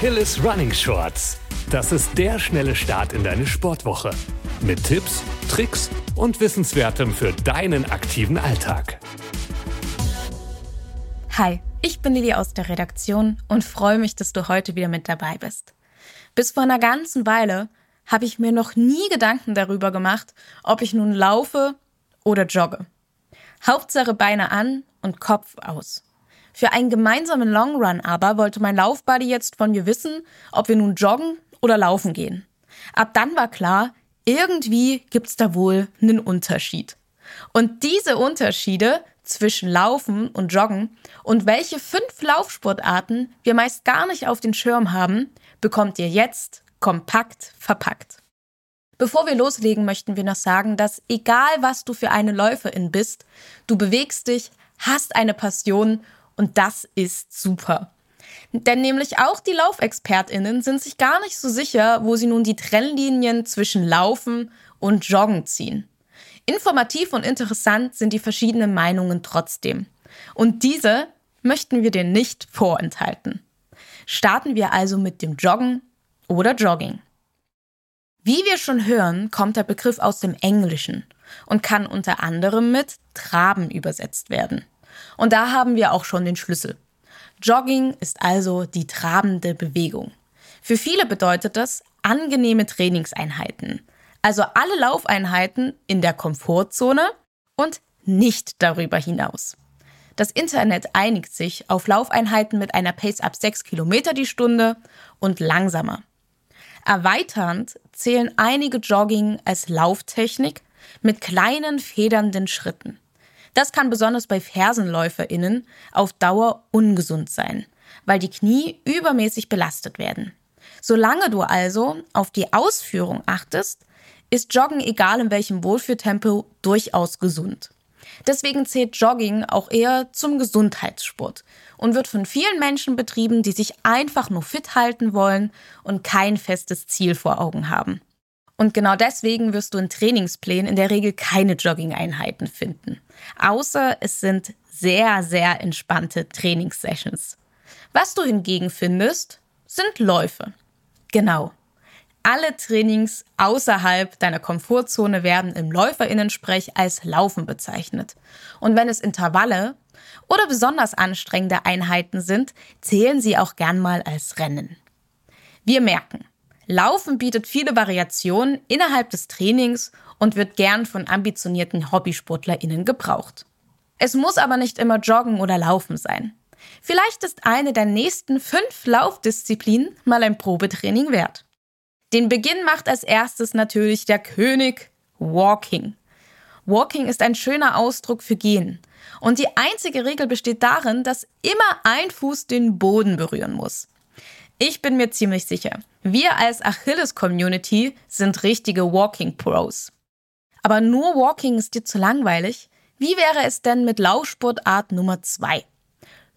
Achilles Running Shorts. Das ist der schnelle Start in deine Sportwoche. Mit Tipps, Tricks und Wissenswertem für deinen aktiven Alltag. Hi, ich bin Lili aus der Redaktion und freue mich, dass du heute wieder mit dabei bist. Bis vor einer ganzen Weile habe ich mir noch nie Gedanken darüber gemacht, ob ich nun laufe oder jogge. Hauptsache Beine an und Kopf aus. Für einen gemeinsamen Long Run aber wollte mein Laufbuddy jetzt von mir wissen, ob wir nun joggen oder laufen gehen. Ab dann war klar, irgendwie gibt's da wohl einen Unterschied. Und diese Unterschiede zwischen Laufen und Joggen und welche fünf Laufsportarten wir meist gar nicht auf den Schirm haben, bekommt ihr jetzt kompakt verpackt. Bevor wir loslegen, möchten wir noch sagen, dass egal was du für eine Läuferin bist, du bewegst dich, hast eine Passion und das ist super. Denn nämlich auch die Laufexpertinnen sind sich gar nicht so sicher, wo sie nun die Trennlinien zwischen Laufen und Joggen ziehen. Informativ und interessant sind die verschiedenen Meinungen trotzdem. Und diese möchten wir dir nicht vorenthalten. Starten wir also mit dem Joggen oder Jogging. Wie wir schon hören, kommt der Begriff aus dem Englischen und kann unter anderem mit Traben übersetzt werden. Und da haben wir auch schon den Schlüssel. Jogging ist also die trabende Bewegung. Für viele bedeutet das angenehme Trainingseinheiten, also alle Laufeinheiten in der Komfortzone und nicht darüber hinaus. Das Internet einigt sich auf Laufeinheiten mit einer Pace ab 6 Kilometer die Stunde und langsamer. Erweiternd zählen einige Jogging als Lauftechnik mit kleinen federnden Schritten. Das kann besonders bei FersenläuferInnen auf Dauer ungesund sein, weil die Knie übermäßig belastet werden. Solange du also auf die Ausführung achtest, ist Joggen egal in welchem Wohlfühltempo durchaus gesund. Deswegen zählt Jogging auch eher zum Gesundheitssport und wird von vielen Menschen betrieben, die sich einfach nur fit halten wollen und kein festes Ziel vor Augen haben. Und genau deswegen wirst du in Trainingsplänen in der Regel keine Jogging-Einheiten finden. Außer es sind sehr, sehr entspannte Trainingssessions. Was du hingegen findest, sind Läufe. Genau. Alle Trainings außerhalb deiner Komfortzone werden im Läuferinnensprech als Laufen bezeichnet. Und wenn es Intervalle oder besonders anstrengende Einheiten sind, zählen sie auch gern mal als Rennen. Wir merken, Laufen bietet viele Variationen innerhalb des Trainings und wird gern von ambitionierten HobbysportlerInnen gebraucht. Es muss aber nicht immer Joggen oder Laufen sein. Vielleicht ist eine der nächsten fünf Laufdisziplinen mal ein Probetraining wert. Den Beginn macht als erstes natürlich der König Walking. Walking ist ein schöner Ausdruck für Gehen. Und die einzige Regel besteht darin, dass immer ein Fuß den Boden berühren muss. Ich bin mir ziemlich sicher, wir als Achilles-Community sind richtige Walking Pros. Aber nur Walking ist dir zu langweilig? Wie wäre es denn mit Laufsportart Nummer 2?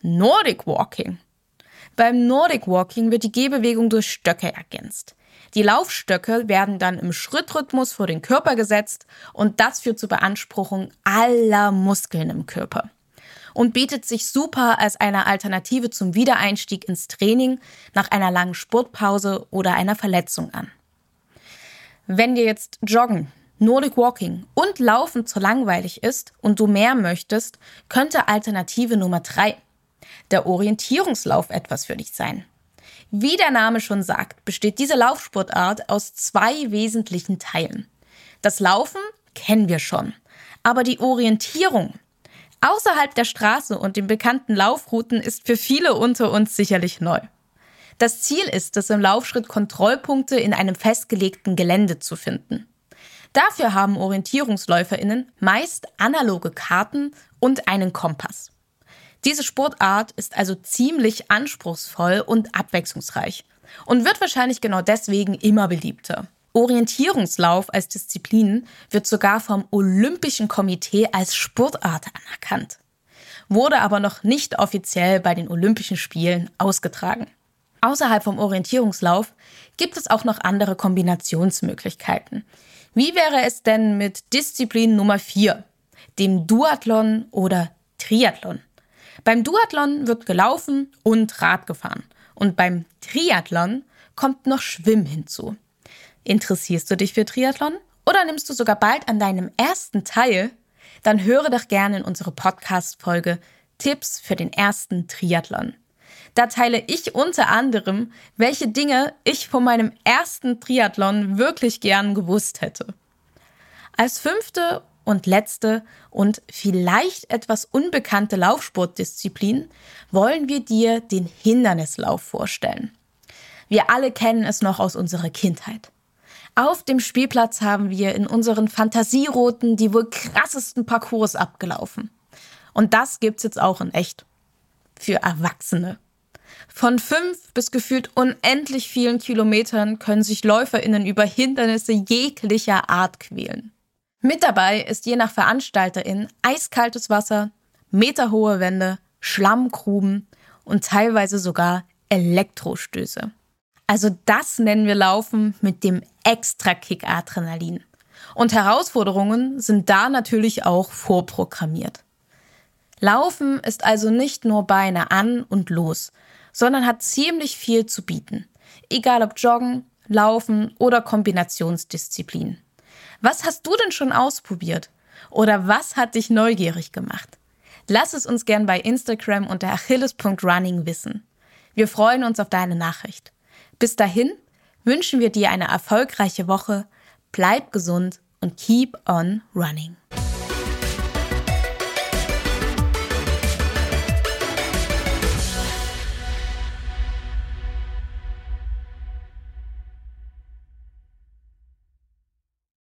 Nordic Walking. Beim Nordic Walking wird die Gehbewegung durch Stöcke ergänzt. Die Laufstöcke werden dann im Schrittrhythmus vor den Körper gesetzt und das führt zur Beanspruchung aller Muskeln im Körper und bietet sich super als eine Alternative zum Wiedereinstieg ins Training nach einer langen Sportpause oder einer Verletzung an. Wenn dir jetzt Joggen, Nordic Walking und Laufen zu langweilig ist und du mehr möchtest, könnte Alternative Nummer drei der Orientierungslauf etwas für dich sein. Wie der Name schon sagt, besteht diese Laufsportart aus zwei wesentlichen Teilen. Das Laufen kennen wir schon, aber die Orientierung Außerhalb der Straße und den bekannten Laufrouten ist für viele unter uns sicherlich neu. Das Ziel ist es, im Laufschritt Kontrollpunkte in einem festgelegten Gelände zu finden. Dafür haben Orientierungsläuferinnen meist analoge Karten und einen Kompass. Diese Sportart ist also ziemlich anspruchsvoll und abwechslungsreich und wird wahrscheinlich genau deswegen immer beliebter. Orientierungslauf als Disziplin wird sogar vom Olympischen Komitee als Sportart anerkannt, wurde aber noch nicht offiziell bei den Olympischen Spielen ausgetragen. Außerhalb vom Orientierungslauf gibt es auch noch andere Kombinationsmöglichkeiten. Wie wäre es denn mit Disziplin Nummer 4, dem Duathlon oder Triathlon? Beim Duathlon wird gelaufen und Rad gefahren Und beim Triathlon kommt noch Schwimmen hinzu. Interessierst du dich für Triathlon? Oder nimmst du sogar bald an deinem ersten teil? Dann höre doch gerne in unsere Podcast-Folge Tipps für den ersten Triathlon. Da teile ich unter anderem, welche Dinge ich von meinem ersten Triathlon wirklich gern gewusst hätte. Als fünfte und letzte und vielleicht etwas unbekannte Laufsportdisziplin wollen wir dir den Hindernislauf vorstellen. Wir alle kennen es noch aus unserer Kindheit. Auf dem Spielplatz haben wir in unseren Fantasierouten die wohl krassesten Parcours abgelaufen. Und das gibt's jetzt auch in echt. Für Erwachsene. Von fünf bis gefühlt unendlich vielen Kilometern können sich LäuferInnen über Hindernisse jeglicher Art quälen. Mit dabei ist je nach VeranstalterIn eiskaltes Wasser, meterhohe Wände, Schlammgruben und teilweise sogar Elektrostöße. Also das nennen wir Laufen mit dem Extra-Kick Adrenalin. Und Herausforderungen sind da natürlich auch vorprogrammiert. Laufen ist also nicht nur Beine an und los, sondern hat ziemlich viel zu bieten. Egal ob Joggen, Laufen oder Kombinationsdisziplin. Was hast du denn schon ausprobiert? Oder was hat dich neugierig gemacht? Lass es uns gern bei Instagram unter achilles.running wissen. Wir freuen uns auf deine Nachricht. Bis dahin wünschen wir dir eine erfolgreiche Woche, bleib gesund und keep on running.